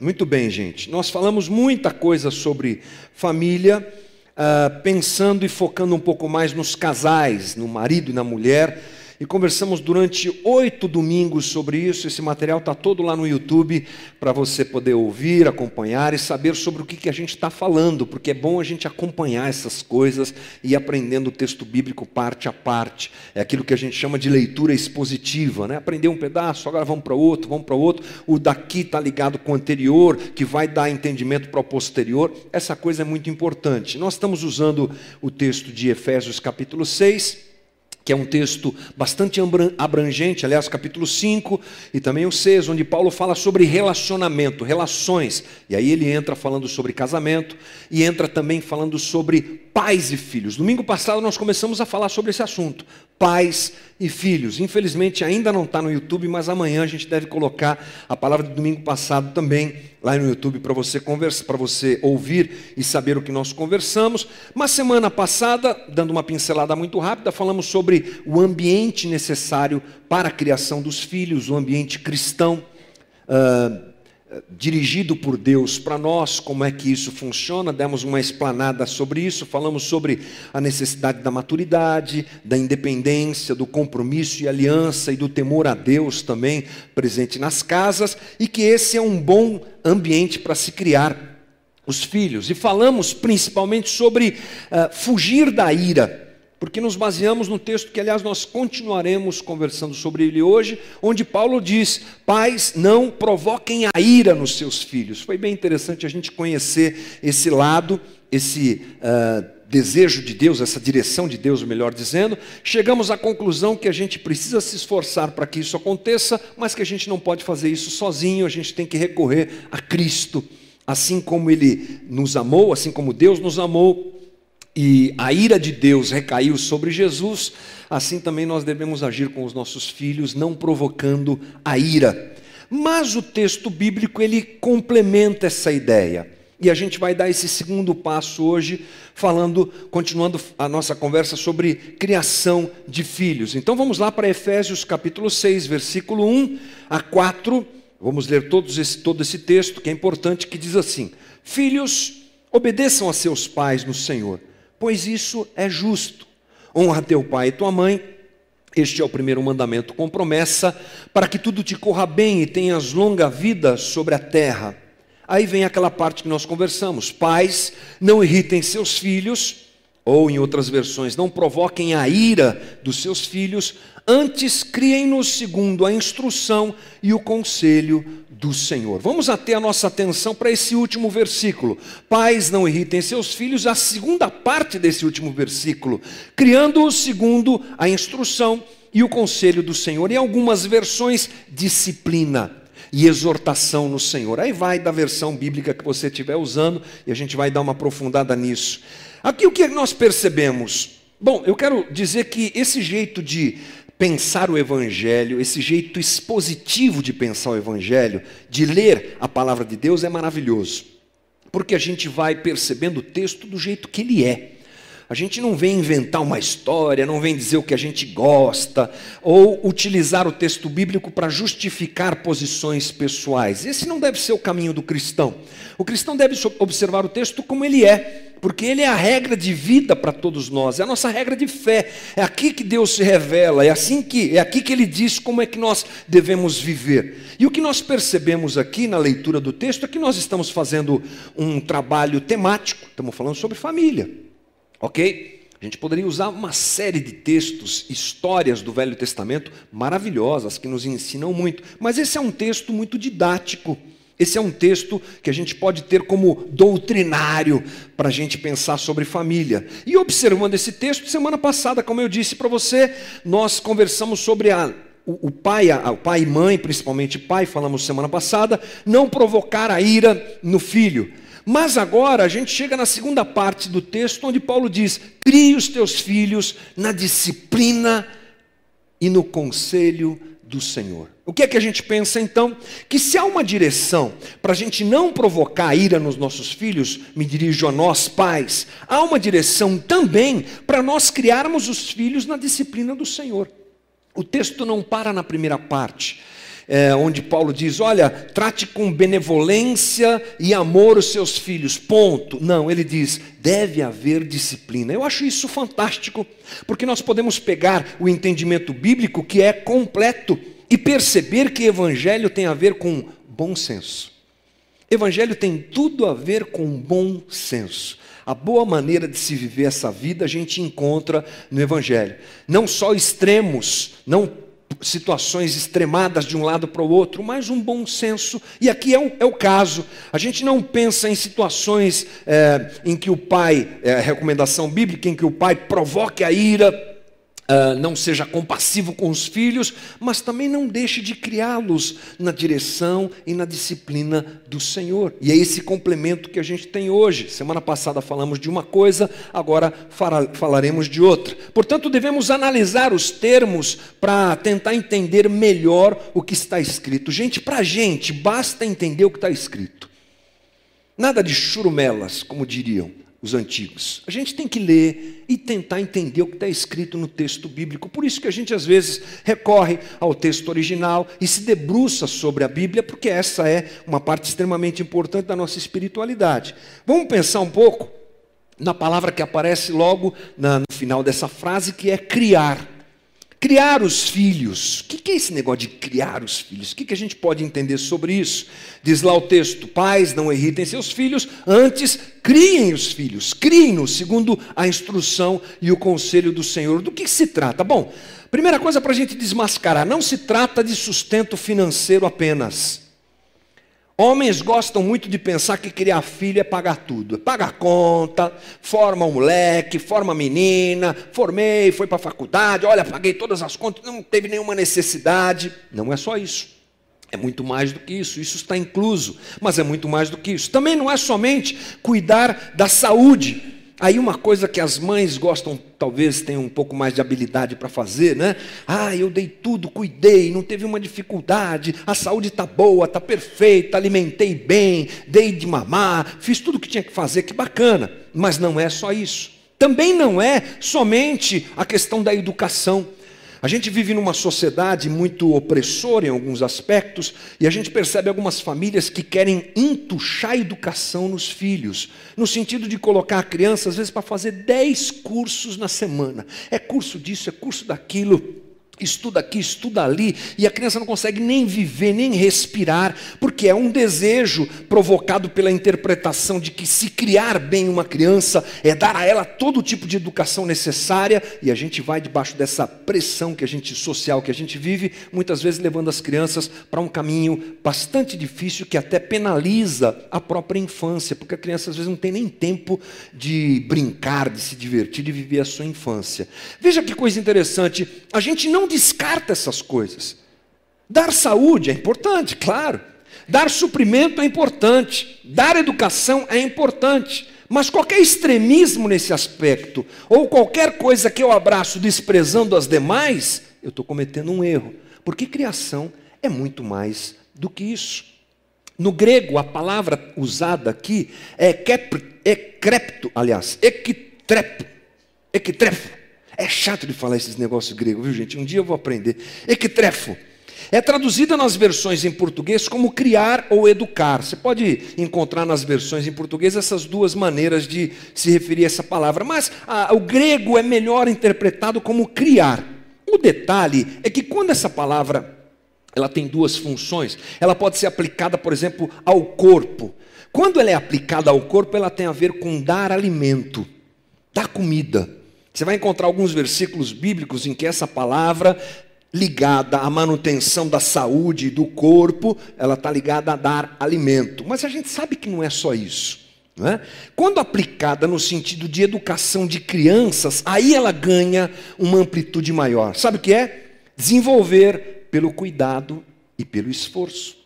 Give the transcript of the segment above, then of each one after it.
Muito bem, gente. Nós falamos muita coisa sobre família, uh, pensando e focando um pouco mais nos casais, no marido e na mulher e conversamos durante oito domingos sobre isso. Esse material está todo lá no YouTube para você poder ouvir, acompanhar e saber sobre o que, que a gente está falando, porque é bom a gente acompanhar essas coisas e ir aprendendo o texto bíblico parte a parte. É aquilo que a gente chama de leitura expositiva, né? Aprender um pedaço, agora vamos para outro, vamos para outro. O daqui está ligado com o anterior, que vai dar entendimento para o posterior. Essa coisa é muito importante. Nós estamos usando o texto de Efésios capítulo 6 que é um texto bastante abrangente, aliás, capítulo 5 e também o 6, onde Paulo fala sobre relacionamento, relações. E aí ele entra falando sobre casamento e entra também falando sobre pais e filhos. Domingo passado nós começamos a falar sobre esse assunto, pais e filhos. Infelizmente ainda não está no YouTube, mas amanhã a gente deve colocar a palavra do domingo passado também lá no YouTube para você conversar, para você ouvir e saber o que nós conversamos. Mas semana passada, dando uma pincelada muito rápida, falamos sobre o ambiente necessário para a criação dos filhos, o ambiente cristão. Uh, dirigido por Deus para nós, como é que isso funciona, demos uma explanada sobre isso, falamos sobre a necessidade da maturidade, da independência, do compromisso e aliança e do temor a Deus também presente nas casas, e que esse é um bom ambiente para se criar os filhos. E falamos principalmente sobre uh, fugir da ira porque nos baseamos no texto que, aliás, nós continuaremos conversando sobre ele hoje, onde Paulo diz: Pais, não provoquem a ira nos seus filhos. Foi bem interessante a gente conhecer esse lado, esse uh, desejo de Deus, essa direção de Deus, melhor dizendo. Chegamos à conclusão que a gente precisa se esforçar para que isso aconteça, mas que a gente não pode fazer isso sozinho, a gente tem que recorrer a Cristo. Assim como Ele nos amou, assim como Deus nos amou, e a ira de Deus recaiu sobre Jesus, assim também nós devemos agir com os nossos filhos, não provocando a ira. Mas o texto bíblico ele complementa essa ideia. E a gente vai dar esse segundo passo hoje, falando, continuando a nossa conversa sobre criação de filhos. Então vamos lá para Efésios capítulo 6, versículo 1 a 4. Vamos ler todos esse, todo esse texto, que é importante, que diz assim: Filhos, obedeçam a seus pais no Senhor pois isso é justo. Honra teu pai e tua mãe. Este é o primeiro mandamento com promessa, para que tudo te corra bem e tenhas longa vida sobre a terra. Aí vem aquela parte que nós conversamos: pais, não irritem seus filhos, ou em outras versões, não provoquem a ira dos seus filhos, antes criem-nos segundo a instrução e o conselho do Senhor. Vamos ater a nossa atenção para esse último versículo. Pais, não irritem seus filhos, a segunda parte desse último versículo, criando-os segundo a instrução e o conselho do Senhor. Em algumas versões, disciplina e exortação no Senhor. Aí vai da versão bíblica que você estiver usando e a gente vai dar uma aprofundada nisso. Aqui o que nós percebemos? Bom, eu quero dizer que esse jeito de pensar o Evangelho, esse jeito expositivo de pensar o Evangelho, de ler a palavra de Deus, é maravilhoso. Porque a gente vai percebendo o texto do jeito que ele é. A gente não vem inventar uma história, não vem dizer o que a gente gosta, ou utilizar o texto bíblico para justificar posições pessoais. Esse não deve ser o caminho do cristão. O cristão deve observar o texto como ele é porque Ele é a regra de vida para todos nós, é a nossa regra de fé. É aqui que Deus se revela, é assim que é aqui que Ele diz como é que nós devemos viver. E o que nós percebemos aqui na leitura do texto é que nós estamos fazendo um trabalho temático, estamos falando sobre família, ok? A gente poderia usar uma série de textos, histórias do Velho Testamento maravilhosas que nos ensinam muito, mas esse é um texto muito didático. Esse é um texto que a gente pode ter como doutrinário para a gente pensar sobre família. E observando esse texto, semana passada, como eu disse para você, nós conversamos sobre a, o, o, pai, a, o pai e mãe, principalmente pai, falamos semana passada, não provocar a ira no filho. Mas agora a gente chega na segunda parte do texto, onde Paulo diz: crie os teus filhos na disciplina e no conselho do Senhor. O que é que a gente pensa então? Que se há uma direção para a gente não provocar ira nos nossos filhos, me dirijo a nós pais, há uma direção também para nós criarmos os filhos na disciplina do Senhor. O texto não para na primeira parte. É, onde Paulo diz: olha, trate com benevolência e amor os seus filhos, ponto. Não, ele diz: deve haver disciplina. Eu acho isso fantástico, porque nós podemos pegar o entendimento bíblico que é completo e perceber que evangelho tem a ver com bom senso. Evangelho tem tudo a ver com bom senso. A boa maneira de se viver essa vida a gente encontra no Evangelho. Não só extremos, não situações extremadas de um lado para o outro, mas um bom senso. E aqui é o, é o caso. A gente não pensa em situações é, em que o pai, é, recomendação bíblica, em que o pai provoque a ira Uh, não seja compassivo com os filhos, mas também não deixe de criá-los na direção e na disciplina do Senhor. E é esse complemento que a gente tem hoje. Semana passada falamos de uma coisa, agora falaremos de outra. Portanto, devemos analisar os termos para tentar entender melhor o que está escrito. Gente, para a gente, basta entender o que está escrito. Nada de churumelas, como diriam os antigos. A gente tem que ler e tentar entender o que está escrito no texto bíblico. Por isso que a gente às vezes recorre ao texto original e se debruça sobre a Bíblia, porque essa é uma parte extremamente importante da nossa espiritualidade. Vamos pensar um pouco na palavra que aparece logo no final dessa frase, que é criar. Criar os filhos. O que é esse negócio de criar os filhos? O que a gente pode entender sobre isso? Diz lá o texto: pais, não irritem seus filhos, antes criem os filhos, criem-nos segundo a instrução e o conselho do Senhor. Do que se trata? Bom, primeira coisa para a gente desmascarar: não se trata de sustento financeiro apenas. Homens gostam muito de pensar que criar filho é pagar tudo. Paga conta, forma um moleque, forma menina, formei, foi para a faculdade, olha, paguei todas as contas, não teve nenhuma necessidade. Não é só isso. É muito mais do que isso, isso está incluso, mas é muito mais do que isso. Também não é somente cuidar da saúde. Aí uma coisa que as mães gostam, talvez tenham um pouco mais de habilidade para fazer, né? Ah, eu dei tudo, cuidei, não teve uma dificuldade, a saúde está boa, está perfeita, alimentei bem, dei de mamar, fiz tudo o que tinha que fazer, que bacana. Mas não é só isso. Também não é somente a questão da educação. A gente vive numa sociedade muito opressora em alguns aspectos, e a gente percebe algumas famílias que querem entuchar a educação nos filhos, no sentido de colocar a criança, às vezes, para fazer 10 cursos na semana. É curso disso, é curso daquilo estuda aqui, estuda ali, e a criança não consegue nem viver, nem respirar, porque é um desejo provocado pela interpretação de que se criar bem uma criança é dar a ela todo tipo de educação necessária, e a gente vai debaixo dessa pressão que a gente social que a gente vive, muitas vezes levando as crianças para um caminho bastante difícil que até penaliza a própria infância, porque a criança às vezes não tem nem tempo de brincar, de se divertir, de viver a sua infância. Veja que coisa interessante, a gente não descarta essas coisas. Dar saúde é importante, claro. Dar suprimento é importante. Dar educação é importante. Mas qualquer extremismo nesse aspecto, ou qualquer coisa que eu abraço desprezando as demais, eu estou cometendo um erro. Porque criação é muito mais do que isso. No grego, a palavra usada aqui é ekrepto, aliás, equitrepo, equitrefo. É chato de falar esses negócios gregos, viu gente? Um dia eu vou aprender. Equitrefo. É traduzida nas versões em português como criar ou educar. Você pode encontrar nas versões em português essas duas maneiras de se referir a essa palavra, mas a, o grego é melhor interpretado como criar. O detalhe é que quando essa palavra ela tem duas funções, ela pode ser aplicada, por exemplo, ao corpo. Quando ela é aplicada ao corpo, ela tem a ver com dar alimento, dar comida. Você vai encontrar alguns versículos bíblicos em que essa palavra ligada à manutenção da saúde do corpo, ela está ligada a dar alimento. Mas a gente sabe que não é só isso. Não é? Quando aplicada no sentido de educação de crianças, aí ela ganha uma amplitude maior. Sabe o que é? Desenvolver pelo cuidado e pelo esforço.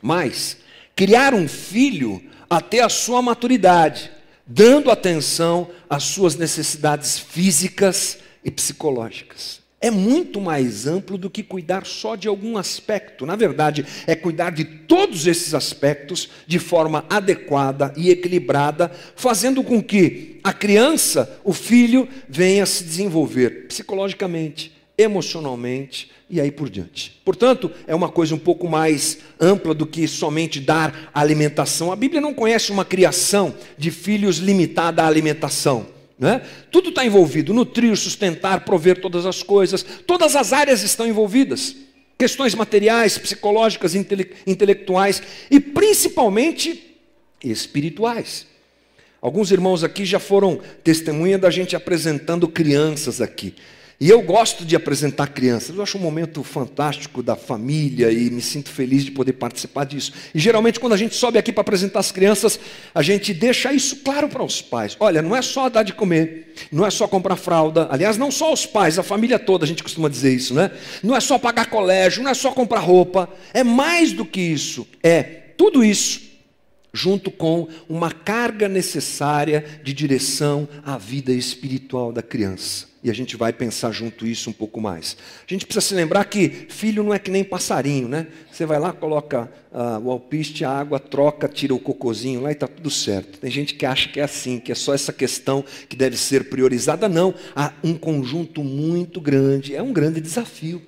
Mas, criar um filho até a sua maturidade dando atenção às suas necessidades físicas e psicológicas. É muito mais amplo do que cuidar só de algum aspecto. Na verdade, é cuidar de todos esses aspectos de forma adequada e equilibrada, fazendo com que a criança, o filho, venha se desenvolver psicologicamente, emocionalmente e aí por diante. Portanto, é uma coisa um pouco mais ampla do que somente dar alimentação. A Bíblia não conhece uma criação de filhos limitada à alimentação. Né? Tudo está envolvido: nutrir, sustentar, prover todas as coisas, todas as áreas estão envolvidas. Questões materiais, psicológicas, intele intelectuais e principalmente espirituais. Alguns irmãos aqui já foram testemunha da gente apresentando crianças aqui. E eu gosto de apresentar crianças, eu acho um momento fantástico da família e me sinto feliz de poder participar disso. E geralmente, quando a gente sobe aqui para apresentar as crianças, a gente deixa isso claro para os pais: olha, não é só dar de comer, não é só comprar fralda, aliás, não só os pais, a família toda, a gente costuma dizer isso, né? Não é só pagar colégio, não é só comprar roupa, é mais do que isso, é tudo isso junto com uma carga necessária de direção à vida espiritual da criança. E a gente vai pensar junto isso um pouco mais. A gente precisa se lembrar que filho não é que nem passarinho, né? Você vai lá, coloca uh, o alpiste, a água, troca, tira o cocozinho lá e está tudo certo. Tem gente que acha que é assim, que é só essa questão que deve ser priorizada. Não, há um conjunto muito grande, é um grande desafio.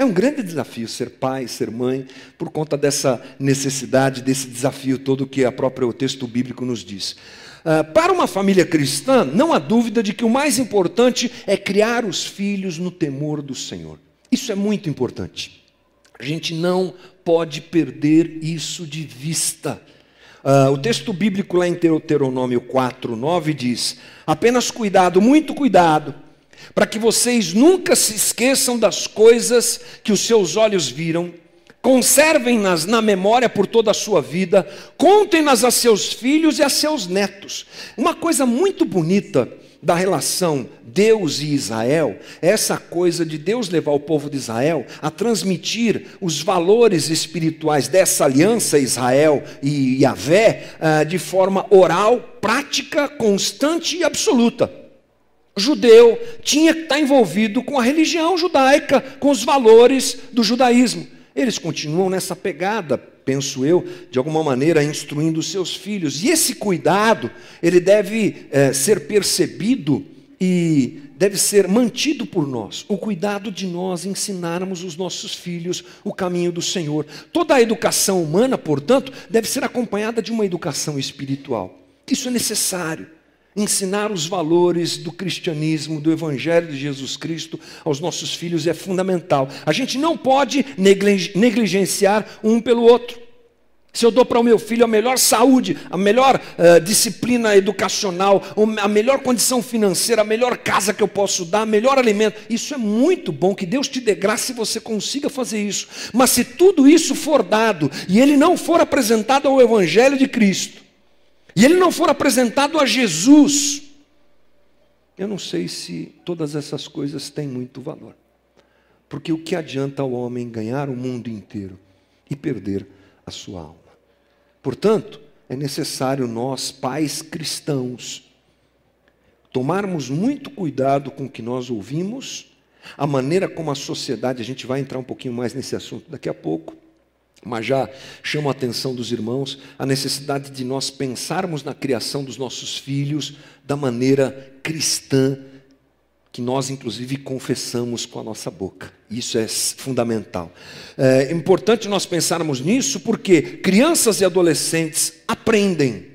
É um grande desafio ser pai, ser mãe, por conta dessa necessidade, desse desafio todo que a própria o texto bíblico nos diz. Uh, para uma família cristã, não há dúvida de que o mais importante é criar os filhos no temor do Senhor. Isso é muito importante. A gente não pode perder isso de vista. Uh, o texto bíblico lá em Deuteronômio 4, 9 diz: apenas cuidado, muito cuidado para que vocês nunca se esqueçam das coisas que os seus olhos viram, conservem-nas na memória por toda a sua vida, contem-nas a seus filhos e a seus netos. Uma coisa muito bonita da relação Deus e Israel é essa coisa de Deus levar o povo de Israel a transmitir os valores espirituais dessa aliança Israel e Yahvé ah, de forma oral, prática, constante e absoluta judeu tinha que estar envolvido com a religião judaica, com os valores do judaísmo. Eles continuam nessa pegada, penso eu, de alguma maneira instruindo seus filhos. E esse cuidado, ele deve é, ser percebido e deve ser mantido por nós. O cuidado de nós ensinarmos os nossos filhos o caminho do Senhor. Toda a educação humana, portanto, deve ser acompanhada de uma educação espiritual. Isso é necessário ensinar os valores do cristianismo, do Evangelho de Jesus Cristo aos nossos filhos é fundamental. A gente não pode negligenciar um pelo outro. Se eu dou para o meu filho a melhor saúde, a melhor uh, disciplina educacional, a melhor condição financeira, a melhor casa que eu posso dar, melhor alimento, isso é muito bom. Que Deus te dê graça se você consiga fazer isso. Mas se tudo isso for dado e ele não for apresentado ao Evangelho de Cristo, e ele não for apresentado a Jesus, eu não sei se todas essas coisas têm muito valor. Porque o que adianta ao homem ganhar o mundo inteiro e perder a sua alma? Portanto, é necessário nós, pais cristãos, tomarmos muito cuidado com o que nós ouvimos, a maneira como a sociedade, a gente vai entrar um pouquinho mais nesse assunto daqui a pouco, mas já chamo a atenção dos irmãos a necessidade de nós pensarmos na criação dos nossos filhos da maneira cristã que nós, inclusive, confessamos com a nossa boca. Isso é fundamental. É importante nós pensarmos nisso porque crianças e adolescentes aprendem.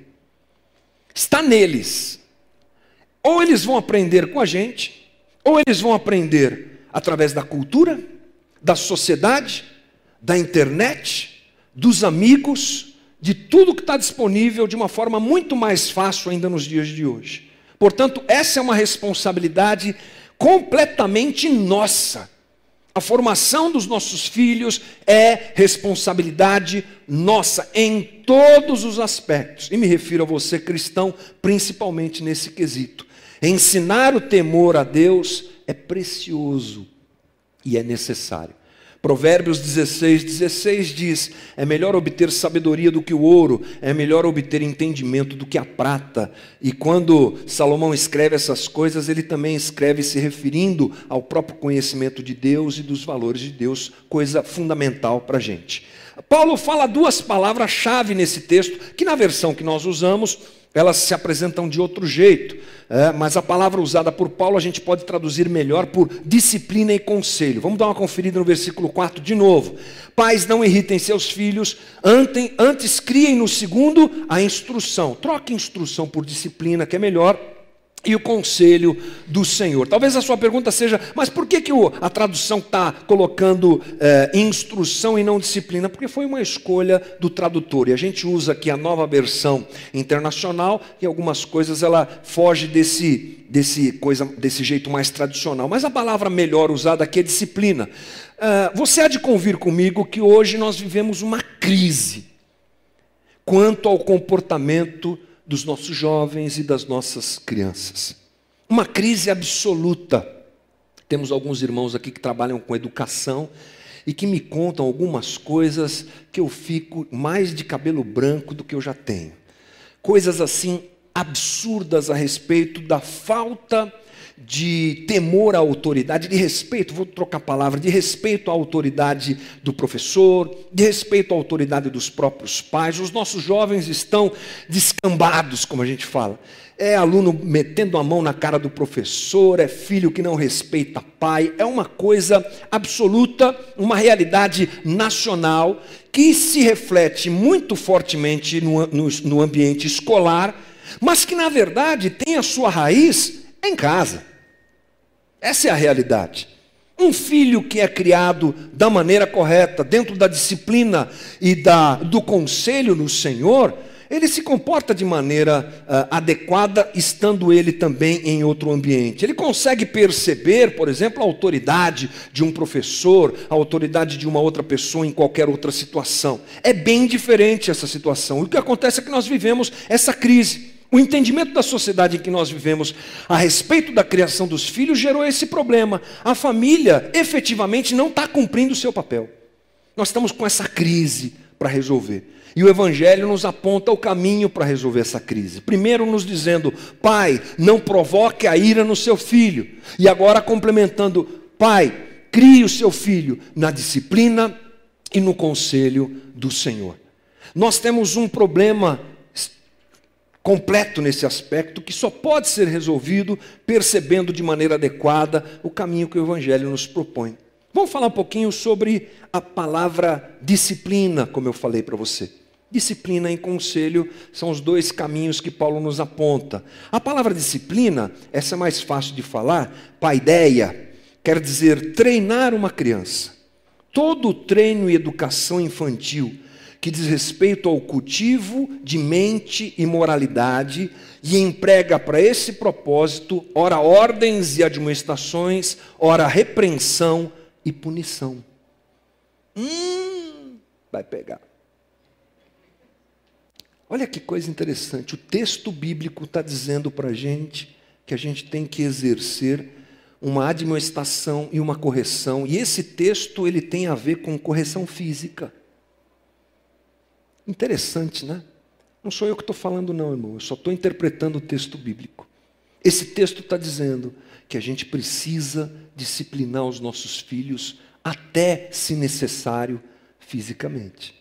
Está neles. Ou eles vão aprender com a gente, ou eles vão aprender através da cultura, da sociedade, da internet, dos amigos, de tudo que está disponível de uma forma muito mais fácil ainda nos dias de hoje. Portanto, essa é uma responsabilidade completamente nossa. A formação dos nossos filhos é responsabilidade nossa em todos os aspectos. E me refiro a você, cristão, principalmente nesse quesito. Ensinar o temor a Deus é precioso e é necessário. Provérbios 16, 16 diz: É melhor obter sabedoria do que o ouro, é melhor obter entendimento do que a prata. E quando Salomão escreve essas coisas, ele também escreve se referindo ao próprio conhecimento de Deus e dos valores de Deus, coisa fundamental para a gente. Paulo fala duas palavras-chave nesse texto, que na versão que nós usamos, elas se apresentam de outro jeito, é, mas a palavra usada por Paulo a gente pode traduzir melhor por disciplina e conselho. Vamos dar uma conferida no versículo 4 de novo. Pais, não irritem seus filhos, antes, antes criem no segundo a instrução. Troque instrução por disciplina, que é melhor e o conselho do Senhor. Talvez a sua pergunta seja, mas por que, que a tradução está colocando é, instrução e não disciplina? Porque foi uma escolha do tradutor. E a gente usa aqui a nova versão internacional, e algumas coisas ela foge desse, desse, coisa, desse jeito mais tradicional. Mas a palavra melhor usada aqui é disciplina. É, você há de convir comigo que hoje nós vivemos uma crise quanto ao comportamento dos nossos jovens e das nossas crianças. Uma crise absoluta. Temos alguns irmãos aqui que trabalham com educação e que me contam algumas coisas que eu fico mais de cabelo branco do que eu já tenho. Coisas assim absurdas a respeito da falta de temor à autoridade, de respeito, vou trocar a palavra, de respeito à autoridade do professor, de respeito à autoridade dos próprios pais. Os nossos jovens estão descambados, como a gente fala. É aluno metendo a mão na cara do professor, é filho que não respeita pai, é uma coisa absoluta, uma realidade nacional que se reflete muito fortemente no, no, no ambiente escolar, mas que na verdade tem a sua raiz em casa. Essa é a realidade. Um filho que é criado da maneira correta, dentro da disciplina e da, do conselho no Senhor, ele se comporta de maneira uh, adequada, estando ele também em outro ambiente. Ele consegue perceber, por exemplo, a autoridade de um professor, a autoridade de uma outra pessoa em qualquer outra situação. É bem diferente essa situação. O que acontece é que nós vivemos essa crise. O entendimento da sociedade em que nós vivemos a respeito da criação dos filhos gerou esse problema. A família efetivamente não está cumprindo o seu papel. Nós estamos com essa crise para resolver. E o Evangelho nos aponta o caminho para resolver essa crise. Primeiro, nos dizendo, pai, não provoque a ira no seu filho. E agora, complementando, pai, crie o seu filho na disciplina e no conselho do Senhor. Nós temos um problema completo nesse aspecto que só pode ser resolvido percebendo de maneira adequada o caminho que o Evangelho nos propõe. Vamos falar um pouquinho sobre a palavra disciplina, como eu falei para você. Disciplina e conselho são os dois caminhos que Paulo nos aponta. A palavra disciplina, essa é mais fácil de falar, paideia, quer dizer treinar uma criança. Todo treino e educação infantil que diz respeito ao cultivo de mente e moralidade e emprega para esse propósito, ora ordens e admoestações, ora repreensão e punição. Hum, vai pegar. Olha que coisa interessante. O texto bíblico está dizendo para a gente que a gente tem que exercer uma admoestação e uma correção. E esse texto ele tem a ver com correção física. Interessante, né? Não sou eu que estou falando, não, irmão. Eu só estou interpretando o texto bíblico. Esse texto está dizendo que a gente precisa disciplinar os nossos filhos, até se necessário, fisicamente.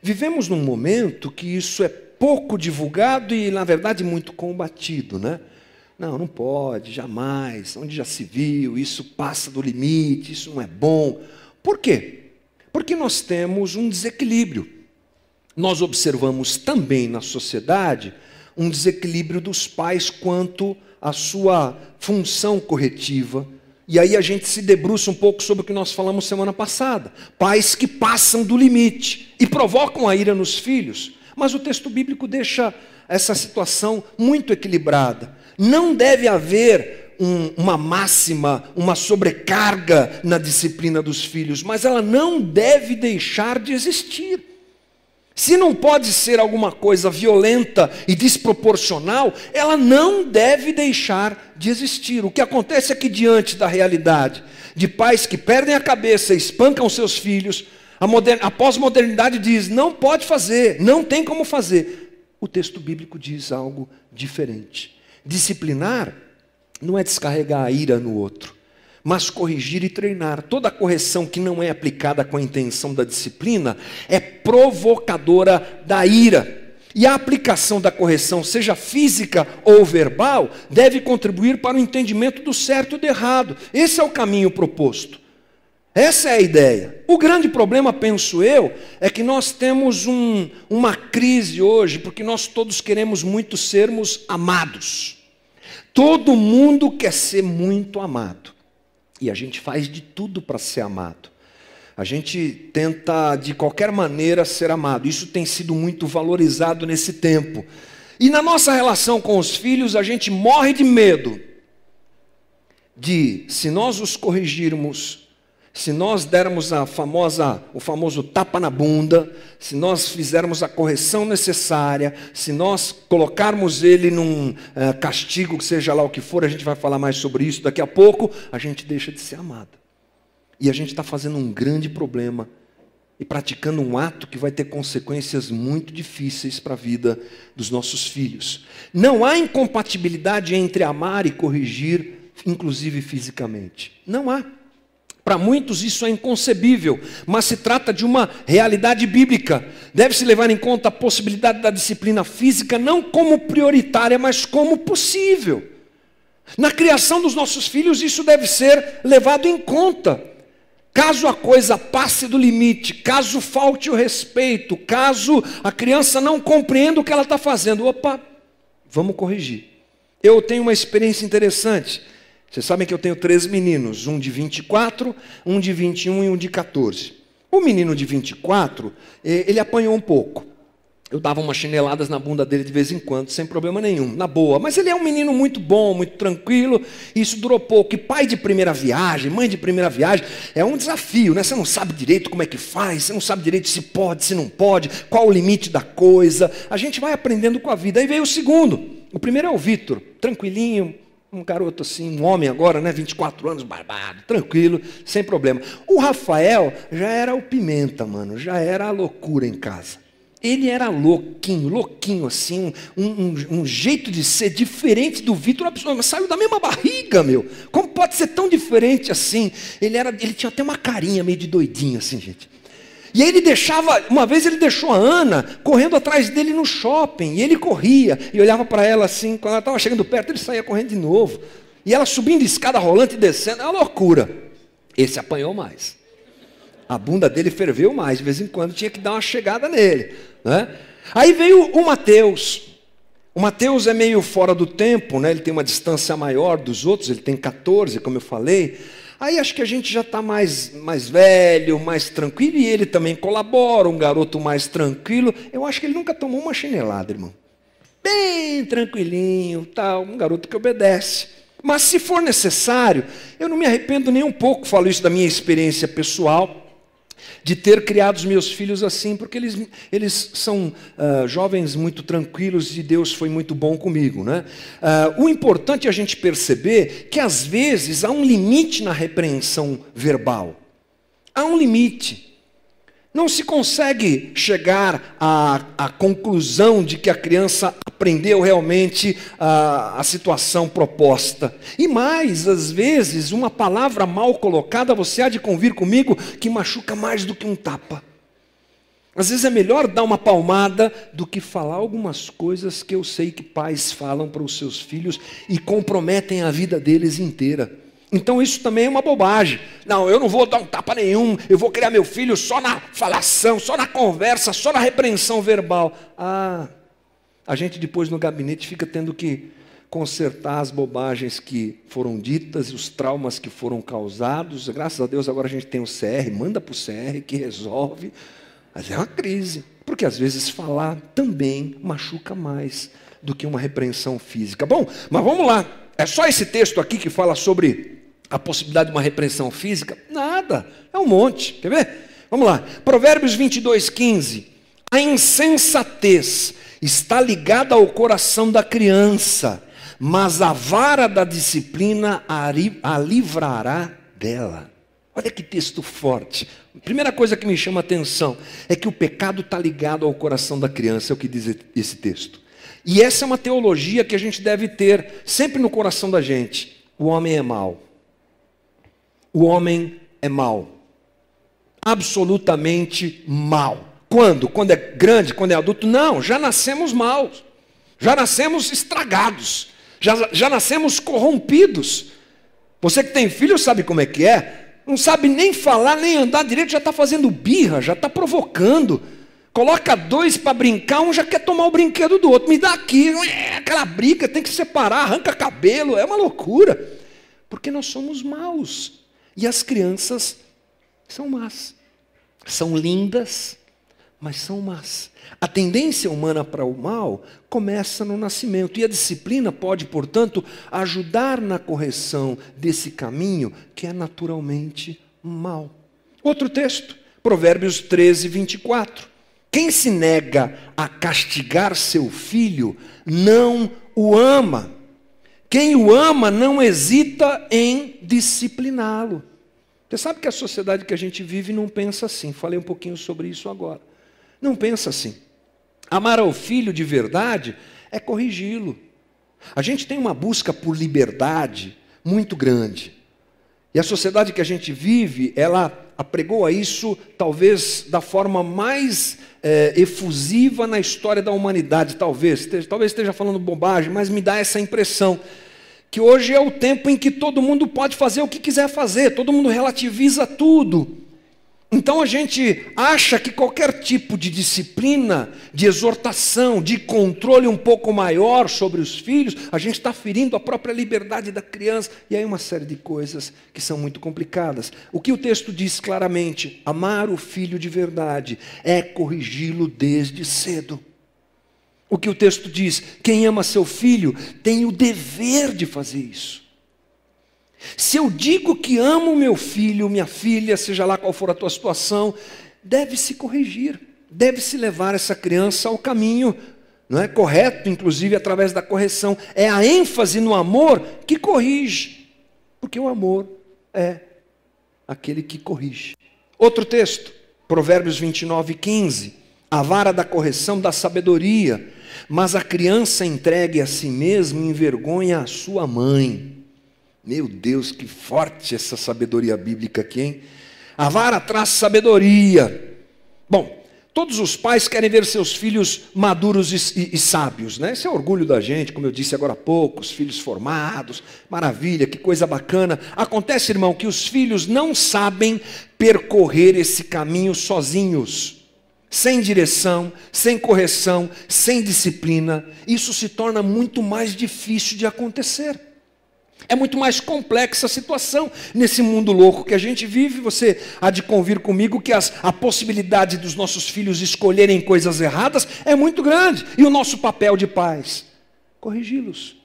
Vivemos num momento que isso é pouco divulgado e, na verdade, muito combatido, né? Não, não pode, jamais, onde já se viu, isso passa do limite, isso não é bom. Por quê? Porque nós temos um desequilíbrio nós observamos também na sociedade um desequilíbrio dos pais quanto à sua função corretiva. E aí a gente se debruça um pouco sobre o que nós falamos semana passada. Pais que passam do limite e provocam a ira nos filhos. Mas o texto bíblico deixa essa situação muito equilibrada. Não deve haver um, uma máxima, uma sobrecarga na disciplina dos filhos, mas ela não deve deixar de existir. Se não pode ser alguma coisa violenta e desproporcional, ela não deve deixar de existir. O que acontece é que, diante da realidade de pais que perdem a cabeça e espancam seus filhos, a, a pós-modernidade diz: não pode fazer, não tem como fazer. O texto bíblico diz algo diferente. Disciplinar não é descarregar a ira no outro, mas corrigir e treinar. Toda correção que não é aplicada com a intenção da disciplina é provocadora da ira. E a aplicação da correção, seja física ou verbal, deve contribuir para o entendimento do certo e do errado. Esse é o caminho proposto. Essa é a ideia. O grande problema, penso eu, é que nós temos um, uma crise hoje, porque nós todos queremos muito sermos amados. Todo mundo quer ser muito amado. E a gente faz de tudo para ser amado. A gente tenta de qualquer maneira ser amado. Isso tem sido muito valorizado nesse tempo. E na nossa relação com os filhos, a gente morre de medo de, se nós os corrigirmos, se nós dermos a famosa, o famoso tapa na bunda, se nós fizermos a correção necessária, se nós colocarmos ele num uh, castigo, seja lá o que for, a gente vai falar mais sobre isso daqui a pouco, a gente deixa de ser amado. E a gente está fazendo um grande problema e praticando um ato que vai ter consequências muito difíceis para a vida dos nossos filhos. Não há incompatibilidade entre amar e corrigir, inclusive fisicamente. Não há. Para muitos isso é inconcebível, mas se trata de uma realidade bíblica. Deve-se levar em conta a possibilidade da disciplina física não como prioritária, mas como possível. Na criação dos nossos filhos, isso deve ser levado em conta. Caso a coisa passe do limite, caso falte o respeito, caso a criança não compreenda o que ela está fazendo, opa, vamos corrigir. Eu tenho uma experiência interessante. Vocês sabem que eu tenho três meninos, um de 24, um de 21 e um de 14. O menino de 24, eh, ele apanhou um pouco. Eu dava umas chineladas na bunda dele de vez em quando, sem problema nenhum, na boa. Mas ele é um menino muito bom, muito tranquilo, e isso durou pouco. E pai de primeira viagem, mãe de primeira viagem, é um desafio, né? Você não sabe direito como é que faz, você não sabe direito se pode, se não pode, qual o limite da coisa. A gente vai aprendendo com a vida. Aí veio o segundo. O primeiro é o Vitor, tranquilinho, um garoto assim, um homem agora, né, 24 anos, barbado, tranquilo, sem problema. O Rafael já era o pimenta, mano, já era a loucura em casa. Ele era louquinho, louquinho assim, um, um, um jeito de ser diferente do Vitor, saiu da mesma barriga, meu. Como pode ser tão diferente assim? Ele, era, ele tinha até uma carinha meio de doidinho assim, gente. E ele deixava, uma vez ele deixou a Ana correndo atrás dele no shopping, e ele corria, e olhava para ela assim, quando ela estava chegando perto, ele saía correndo de novo. E ela subindo escada rolante e descendo, é uma loucura. Esse apanhou mais a bunda dele ferveu mais, de vez em quando tinha que dar uma chegada nele. Né? Aí veio o Mateus. O Mateus é meio fora do tempo, né? ele tem uma distância maior dos outros, ele tem 14, como eu falei. Aí acho que a gente já está mais, mais velho, mais tranquilo, e ele também colabora, um garoto mais tranquilo. Eu acho que ele nunca tomou uma chinelada, irmão. Bem tranquilinho, tal, um garoto que obedece. Mas se for necessário, eu não me arrependo nem um pouco, falo isso da minha experiência pessoal de ter criado os meus filhos assim, porque eles, eles são uh, jovens muito tranquilos e Deus foi muito bom comigo. Né? Uh, o importante é a gente perceber que às vezes há um limite na repreensão verbal. Há um limite. Não se consegue chegar à, à, conclusão de que a criança aprendeu realmente a, a situação proposta. E mais, às vezes, uma palavra mal colocada, você há de convir comigo, que machuca mais do que um tapa. Às vezes é melhor dar uma palmada do que falar algumas coisas que eu sei que pais falam para os seus filhos e comprometem a vida deles inteira. Então isso também é uma bobagem. Não, eu não vou dar um tapa nenhum, eu vou criar meu filho só na falação, só na conversa, só na repreensão verbal. Ah, a gente depois no gabinete fica tendo que consertar as bobagens que foram ditas, os traumas que foram causados. Graças a Deus agora a gente tem o CR, manda para o CR que resolve. Mas é uma crise, porque às vezes falar também machuca mais do que uma repreensão física. Bom, mas vamos lá. É só esse texto aqui que fala sobre a possibilidade de uma repreensão física? Nada, é um monte. Quer ver? Vamos lá. Provérbios 22, 15. A insensatez está ligada ao coração da criança, mas a vara da disciplina a livrará dela. Olha que texto forte. A primeira coisa que me chama a atenção é que o pecado está ligado ao coração da criança, é o que diz esse texto. E essa é uma teologia que a gente deve ter sempre no coração da gente. O homem é mau. O homem é mau. Absolutamente mau. Quando? Quando é grande, quando é adulto? Não, já nascemos maus. Já nascemos estragados. Já, já nascemos corrompidos. Você que tem filho sabe como é que é. Não sabe nem falar, nem andar direito, já está fazendo birra, já está provocando. Coloca dois para brincar, um já quer tomar o brinquedo do outro. Me dá aqui, é aquela briga, tem que separar, arranca cabelo, é uma loucura. Porque nós somos maus. E as crianças são más. São lindas, mas são más. A tendência humana para o mal começa no nascimento, e a disciplina pode, portanto, ajudar na correção desse caminho que é naturalmente mal. Outro texto, Provérbios 13, 24. Quem se nega a castigar seu filho não o ama. Quem o ama não hesita em discipliná-lo. Você sabe que a sociedade que a gente vive não pensa assim. Falei um pouquinho sobre isso agora. Não pensa assim. Amar ao filho de verdade é corrigi-lo. A gente tem uma busca por liberdade muito grande. E a sociedade que a gente vive, ela apregou a isso talvez da forma mais é, efusiva na história da humanidade, talvez. Esteja, talvez esteja falando bobagem, mas me dá essa impressão que hoje é o tempo em que todo mundo pode fazer o que quiser fazer, todo mundo relativiza tudo. Então a gente acha que qualquer tipo de disciplina, de exortação, de controle um pouco maior sobre os filhos, a gente está ferindo a própria liberdade da criança, e aí uma série de coisas que são muito complicadas. O que o texto diz claramente: amar o filho de verdade é corrigi-lo desde cedo. O que o texto diz: quem ama seu filho tem o dever de fazer isso. Se eu digo que amo meu filho, minha filha, seja lá qual for a tua situação, deve-se corrigir, deve-se levar essa criança ao caminho não é correto, inclusive através da correção. É a ênfase no amor que corrige, porque o amor é aquele que corrige. Outro texto, Provérbios 29, 15. A vara da correção da sabedoria, mas a criança entregue a si mesma envergonha a sua mãe. Meu Deus, que forte essa sabedoria bíblica aqui, hein? A vara traz sabedoria. Bom, todos os pais querem ver seus filhos maduros e, e, e, sábios, né? Esse é o orgulho da gente, como eu disse agora há pouco, os filhos formados, maravilha, que coisa bacana. Acontece, irmão, que os filhos não sabem percorrer esse caminho sozinhos. Sem direção, sem correção, sem disciplina, isso se torna muito mais difícil de acontecer. É muito mais complexa a situação nesse mundo louco que a gente vive. Você há de convir comigo que as, a possibilidade dos nossos filhos escolherem coisas erradas é muito grande. E o nosso papel de pais? Corrigi-los.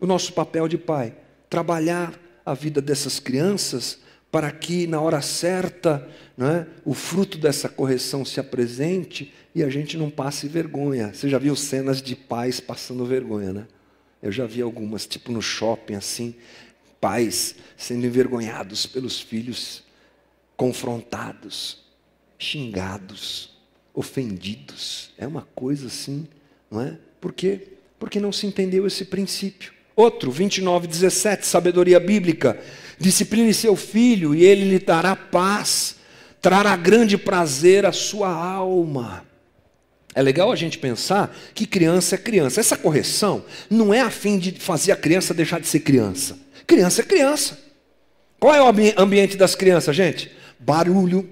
O nosso papel de pai? Trabalhar a vida dessas crianças para que na hora certa é, o fruto dessa correção se apresente e a gente não passe vergonha. Você já viu cenas de pais passando vergonha, né? Eu já vi algumas, tipo no shopping, assim, pais sendo envergonhados pelos filhos, confrontados, xingados, ofendidos. É uma coisa assim, não é? Por quê? Porque não se entendeu esse princípio. Outro, 29, 17, sabedoria bíblica. Discipline seu filho e ele lhe dará paz, trará grande prazer à sua alma. É legal a gente pensar que criança é criança. Essa correção não é a fim de fazer a criança deixar de ser criança. Criança é criança. Qual é o ambiente das crianças, gente? Barulho,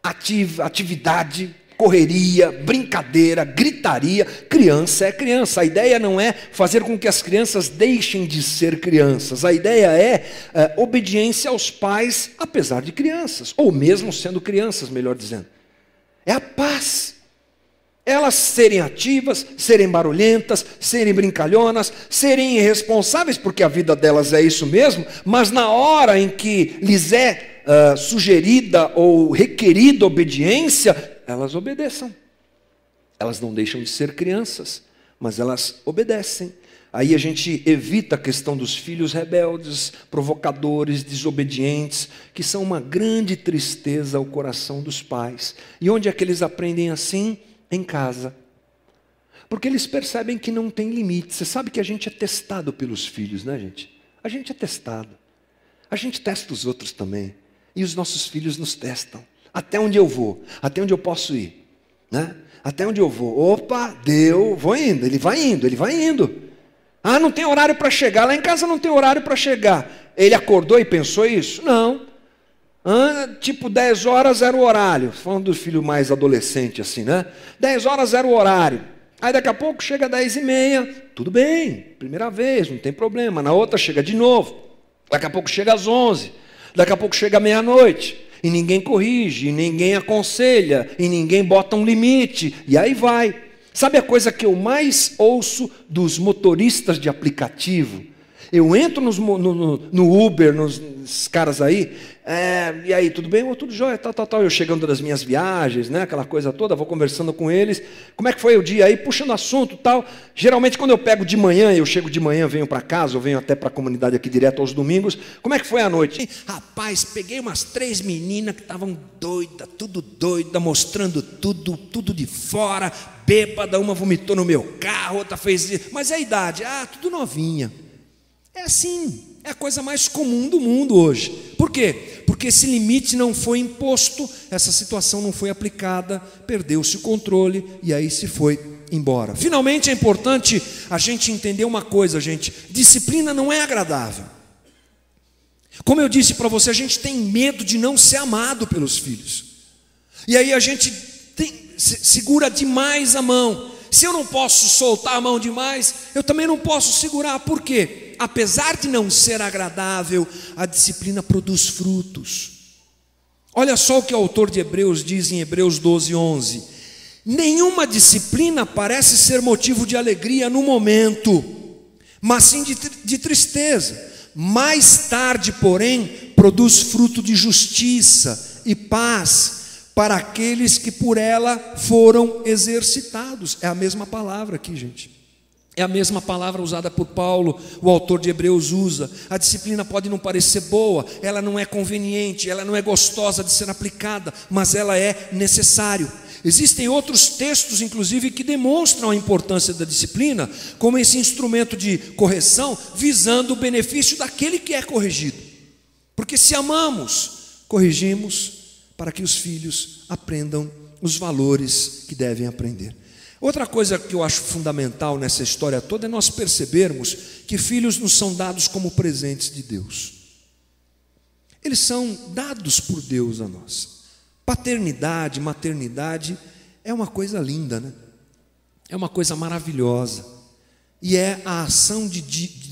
ativ atividade, correria, brincadeira, gritaria. Criança é criança. A ideia não é fazer com que as crianças deixem de ser crianças. A ideia é, é obediência aos pais, apesar de crianças, ou mesmo sendo crianças, melhor dizendo. É a paz elas serem ativas, serem barulhentas, serem brincalhonas, serem irresponsáveis, porque a vida delas é isso mesmo, mas na hora em que lhes é uh, sugerida ou requerida obediência, elas obedeçam. Elas não deixam de ser crianças, mas elas obedecem. Aí a gente evita a questão dos filhos rebeldes, provocadores, desobedientes, que são uma grande tristeza ao coração dos pais. E onde é que eles aprendem assim? Em casa. Porque eles percebem que não tem limite. Você sabe que a gente é testado pelos filhos, né, gente? A gente é testado. A gente testa os outros também. E os nossos filhos nos testam. Até onde eu vou? Até onde eu posso ir? Né? Até onde eu vou? Opa, deu, vou indo. Ele vai indo, ele vai indo. Ah, não tem horário para chegar. Lá em casa não tem horário para chegar. Ele acordou e pensou isso? Não. Tipo 10 horas era o horário. Falando do filho mais adolescente assim, né? 10 horas era o horário. Aí daqui a pouco chega 10 e meia. Tudo bem, primeira vez, não tem problema. Na outra chega de novo. Daqui a pouco chega às 11. Daqui a pouco chega meia-noite. E ninguém corrige, e ninguém aconselha, e ninguém bota um limite. E aí vai. Sabe a coisa que eu mais ouço dos motoristas de aplicativo? Eu entro nos, no, no, no, Uber, nos caras aí, é, e aí, tudo bem? Oh, tudo jóia, tal, tal, tal. Eu chegando das minhas viagens, né, aquela coisa toda, vou conversando com eles. Como é que foi o dia aí? Puxando assunto tal. Geralmente, quando eu pego de manhã, eu chego de manhã, venho para casa, ou venho até para a comunidade aqui direto aos domingos. Como é que foi a noite? Rapaz, peguei umas três meninas que estavam doidas, tudo doida, mostrando tudo, tudo de fora, bêbada. Uma vomitou no meu carro, outra fez. Mas é a idade, ah, tudo novinha. É assim, é a coisa mais comum do mundo hoje. Por quê? Porque esse limite não foi imposto, essa situação não foi aplicada, perdeu-se o controle e aí se foi embora. Finalmente é importante a gente entender uma coisa, gente: disciplina não é agradável. Como eu disse para você, a gente tem medo de não ser amado pelos filhos. E aí a gente tem, segura demais a mão. Se eu não posso soltar a mão demais, eu também não posso segurar. Por quê? Apesar de não ser agradável, a disciplina produz frutos. Olha só o que o autor de Hebreus diz em Hebreus 12, 11: Nenhuma disciplina parece ser motivo de alegria no momento, mas sim de, de tristeza. Mais tarde, porém, produz fruto de justiça e paz para aqueles que por ela foram exercitados. É a mesma palavra aqui, gente. É a mesma palavra usada por Paulo, o autor de Hebreus usa. A disciplina pode não parecer boa, ela não é conveniente, ela não é gostosa de ser aplicada, mas ela é necessário. Existem outros textos, inclusive, que demonstram a importância da disciplina como esse instrumento de correção, visando o benefício daquele que é corrigido. Porque se amamos, corrigimos para que os filhos aprendam os valores que devem aprender. Outra coisa que eu acho fundamental nessa história toda é nós percebermos que filhos nos são dados como presentes de Deus. Eles são dados por Deus a nós. Paternidade, maternidade é uma coisa linda, né? É uma coisa maravilhosa. E é a ação de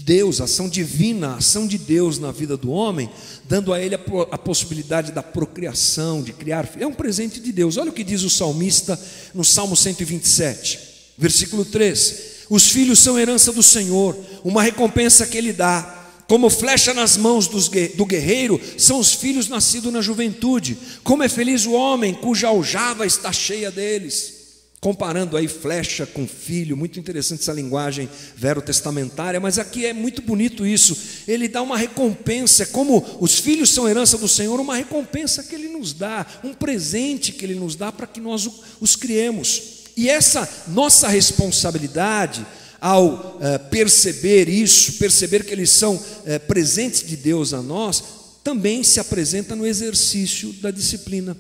Deus, ação divina, ação de Deus na vida do homem, dando a ele a, a possibilidade da procriação, de criar. É um presente de Deus. Olha o que diz o salmista no Salmo 127, versículo 3: Os filhos são herança do Senhor, uma recompensa que Ele dá. Como flecha nas mãos do guerreiro, são os filhos nascidos na juventude. Como é feliz o homem cuja aljava está cheia deles comparando aí flecha com filho, muito interessante essa linguagem verotestamentária, mas aqui é muito bonito isso. Ele dá uma recompensa, como os filhos são herança do Senhor, uma recompensa que ele nos dá, um presente que ele nos dá para que nós os criemos. E essa nossa responsabilidade ao é, perceber isso, perceber que eles são é, presentes de Deus a nós, também se apresenta no exercício da disciplina.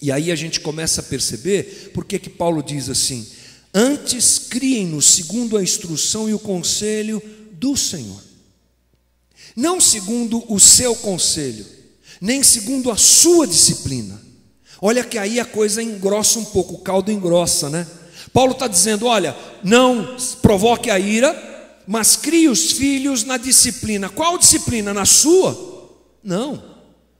E aí a gente começa a perceber por que que Paulo diz assim: Antes criem-nos segundo a instrução e o conselho do Senhor, não segundo o seu conselho, nem segundo a sua disciplina. Olha que aí a coisa engrossa um pouco, o caldo engrossa, né? Paulo está dizendo: olha, não provoque a ira, mas crie os filhos na disciplina. Qual disciplina? Na sua? Não,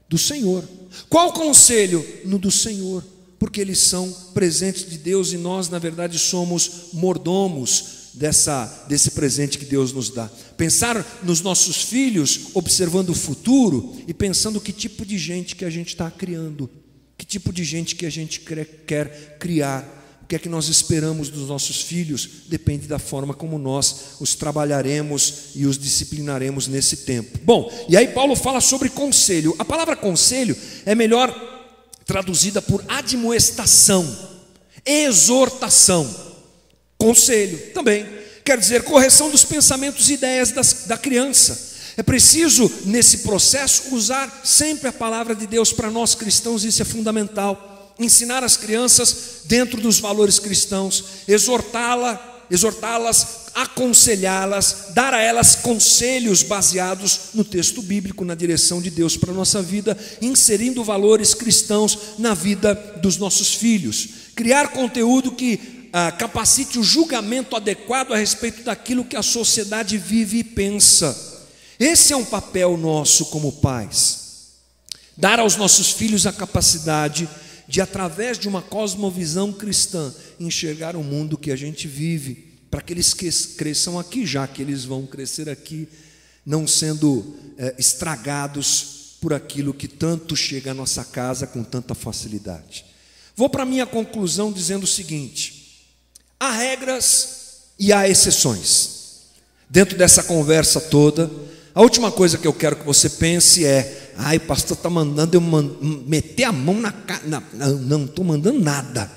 do Senhor. Qual conselho? No do Senhor, porque eles são presentes de Deus e nós, na verdade, somos mordomos dessa, desse presente que Deus nos dá. Pensar nos nossos filhos, observando o futuro e pensando que tipo de gente que a gente está criando, que tipo de gente que a gente quer criar o que é que nós esperamos dos nossos filhos depende da forma como nós os trabalharemos e os disciplinaremos nesse tempo. Bom, e aí Paulo fala sobre conselho. A palavra conselho é melhor traduzida por admoestação, exortação. Conselho também quer dizer correção dos pensamentos e ideias das, da criança. É preciso, nesse processo, usar sempre a palavra de Deus. Para nós cristãos, isso é fundamental. Ensinar as crianças dentro dos valores cristãos, exortá-la exortá-las, aconselhá-las, dar a elas conselhos baseados no texto bíblico, na direção de Deus para a nossa vida, inserindo valores cristãos na vida dos nossos filhos. Criar conteúdo que ah, capacite o julgamento adequado a respeito daquilo que a sociedade vive e pensa. Esse é um papel nosso como pais. Dar aos nossos filhos a capacidade de, através de uma cosmovisão cristã, enxergar o mundo que a gente vive, para que eles cresçam aqui, já que eles vão crescer aqui, não sendo é, estragados por aquilo que tanto chega à nossa casa com tanta facilidade. Vou para a minha conclusão dizendo o seguinte: há regras e há exceções. Dentro dessa conversa toda, a última coisa que eu quero que você pense é: Ai, o pastor está mandando eu meter a mão na cara. Não, estou mandando nada.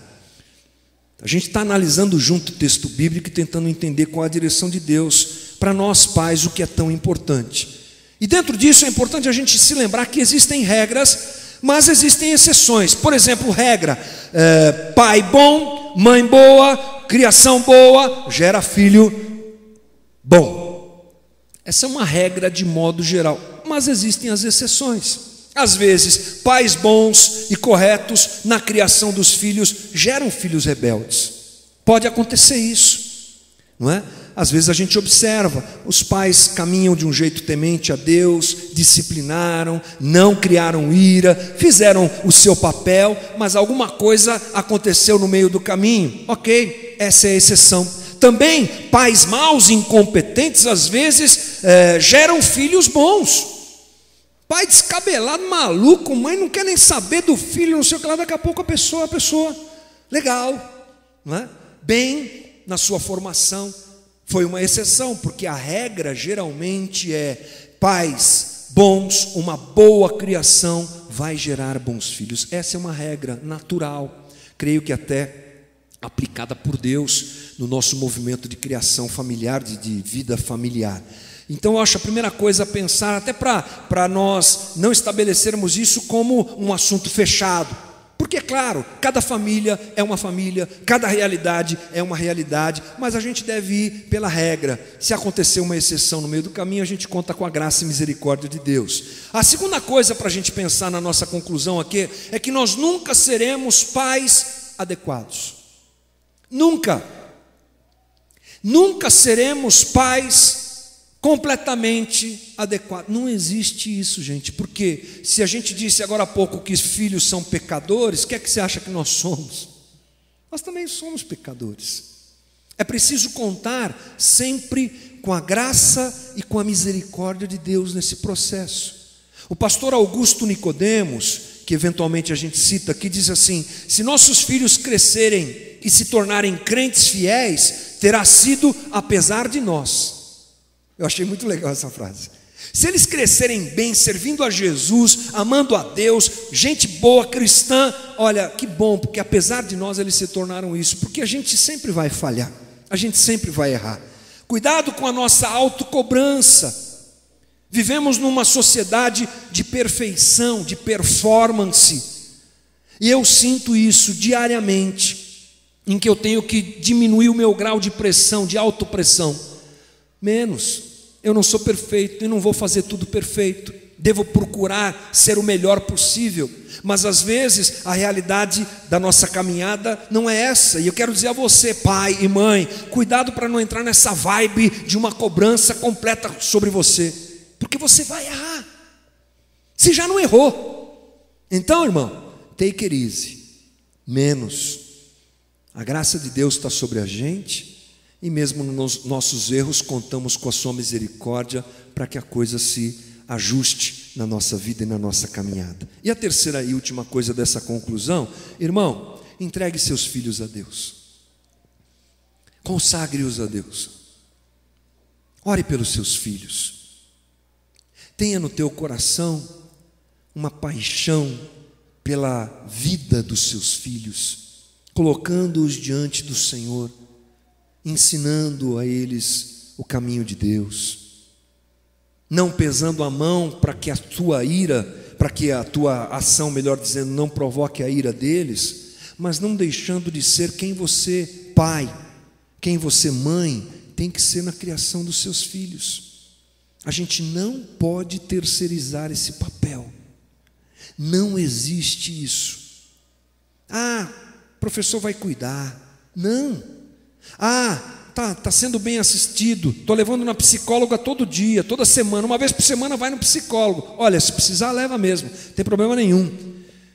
A gente está analisando junto o texto bíblico e tentando entender qual a direção de Deus para nós pais, o que é tão importante. E dentro disso é importante a gente se lembrar que existem regras, mas existem exceções. Por exemplo, regra: é, pai bom, mãe boa, criação boa, gera filho bom. Essa é uma regra de modo geral mas existem as exceções. Às vezes, pais bons e corretos na criação dos filhos geram filhos rebeldes. Pode acontecer isso, não é? Às vezes a gente observa, os pais caminham de um jeito temente a Deus, disciplinaram, não criaram ira, fizeram o seu papel, mas alguma coisa aconteceu no meio do caminho. Ok, essa é a exceção. Também pais maus, incompetentes, às vezes é, geram filhos bons. Pai descabelado, maluco, mãe não quer nem saber do filho, não sei o que lá, daqui a pouco a pessoa, a pessoa, legal, não é? bem na sua formação. Foi uma exceção, porque a regra geralmente é pais bons, uma boa criação vai gerar bons filhos. Essa é uma regra natural, creio que até aplicada por Deus no nosso movimento de criação familiar, de, de vida familiar. Então eu acho a primeira coisa a pensar, até para nós não estabelecermos isso como um assunto fechado. Porque, é claro, cada família é uma família, cada realidade é uma realidade, mas a gente deve ir pela regra. Se acontecer uma exceção no meio do caminho, a gente conta com a graça e misericórdia de Deus. A segunda coisa para a gente pensar na nossa conclusão aqui é que nós nunca seremos pais adequados. Nunca. Nunca seremos pais completamente adequado. Não existe isso, gente, porque se a gente disse agora há pouco que filhos são pecadores, o que é que você acha que nós somos? Nós também somos pecadores. É preciso contar sempre com a graça e com a misericórdia de Deus nesse processo. O pastor Augusto Nicodemos, que eventualmente a gente cita aqui, diz assim: se nossos filhos crescerem e se tornarem crentes fiéis, terá sido apesar de nós eu achei muito legal essa frase. Se eles crescerem bem, servindo a Jesus, amando a Deus, gente boa, cristã, olha, que bom, porque apesar de nós eles se tornaram isso, porque a gente sempre vai falhar, a gente sempre vai errar. Cuidado com a nossa autocobrança. Vivemos numa sociedade de perfeição, de performance, e eu sinto isso diariamente, em que eu tenho que diminuir o meu grau de pressão, de autopressão. Menos, eu não sou perfeito e não vou fazer tudo perfeito. Devo procurar ser o melhor possível, mas às vezes a realidade da nossa caminhada não é essa. E eu quero dizer a você, pai e mãe, cuidado para não entrar nessa vibe de uma cobrança completa sobre você, porque você vai errar. Se já não errou. Então, irmão, take it easy. Menos. A graça de Deus está sobre a gente e mesmo nos nossos erros, contamos com a Sua misericórdia para que a coisa se ajuste na nossa vida e na nossa caminhada. E a terceira e última coisa dessa conclusão, irmão, entregue seus filhos a Deus, consagre-os a Deus, ore pelos seus filhos, tenha no teu coração uma paixão pela vida dos seus filhos, colocando-os diante do Senhor ensinando a eles o caminho de Deus. não pesando a mão para que a tua ira, para que a tua ação, melhor dizendo, não provoque a ira deles, mas não deixando de ser quem você, pai, quem você, mãe, tem que ser na criação dos seus filhos. A gente não pode terceirizar esse papel. Não existe isso. Ah, professor vai cuidar. Não. Ah, tá, tá sendo bem assistido, estou levando na psicóloga todo dia, toda semana, uma vez por semana vai no psicólogo. Olha, se precisar, leva mesmo, não tem problema nenhum.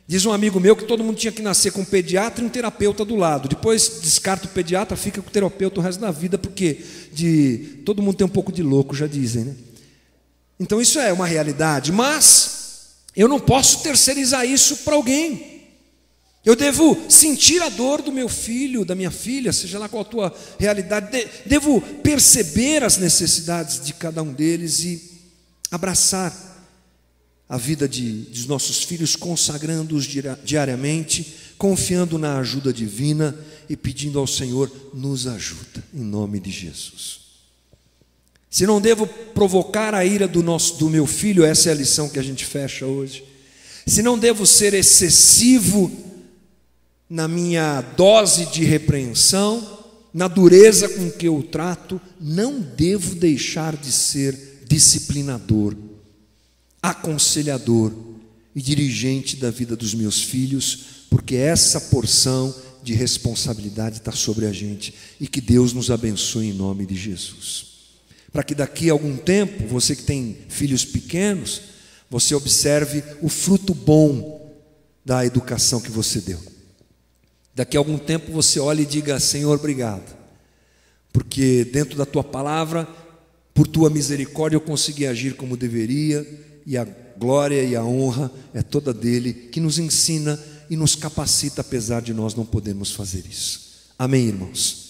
Diz um amigo meu que todo mundo tinha que nascer com um pediatra e um terapeuta do lado. Depois descarta o pediatra, fica com o terapeuta o resto da vida, porque de todo mundo tem um pouco de louco, já dizem, né? Então isso é uma realidade, mas eu não posso terceirizar isso para alguém. Eu devo sentir a dor do meu filho, da minha filha, seja lá qual a tua realidade, devo perceber as necessidades de cada um deles e abraçar a vida de, dos nossos filhos, consagrando-os diariamente, confiando na ajuda divina e pedindo ao Senhor, nos ajuda, em nome de Jesus. Se não devo provocar a ira do, nosso, do meu filho, essa é a lição que a gente fecha hoje. Se não devo ser excessivo na minha dose de repreensão, na dureza com que eu trato, não devo deixar de ser disciplinador, aconselhador e dirigente da vida dos meus filhos, porque essa porção de responsabilidade está sobre a gente e que Deus nos abençoe em nome de Jesus. Para que daqui a algum tempo, você que tem filhos pequenos, você observe o fruto bom da educação que você deu. Daqui a algum tempo você olha e diga: Senhor, obrigado, porque dentro da tua palavra, por tua misericórdia, eu consegui agir como deveria, e a glória e a honra é toda dele, que nos ensina e nos capacita, apesar de nós não podermos fazer isso. Amém, irmãos?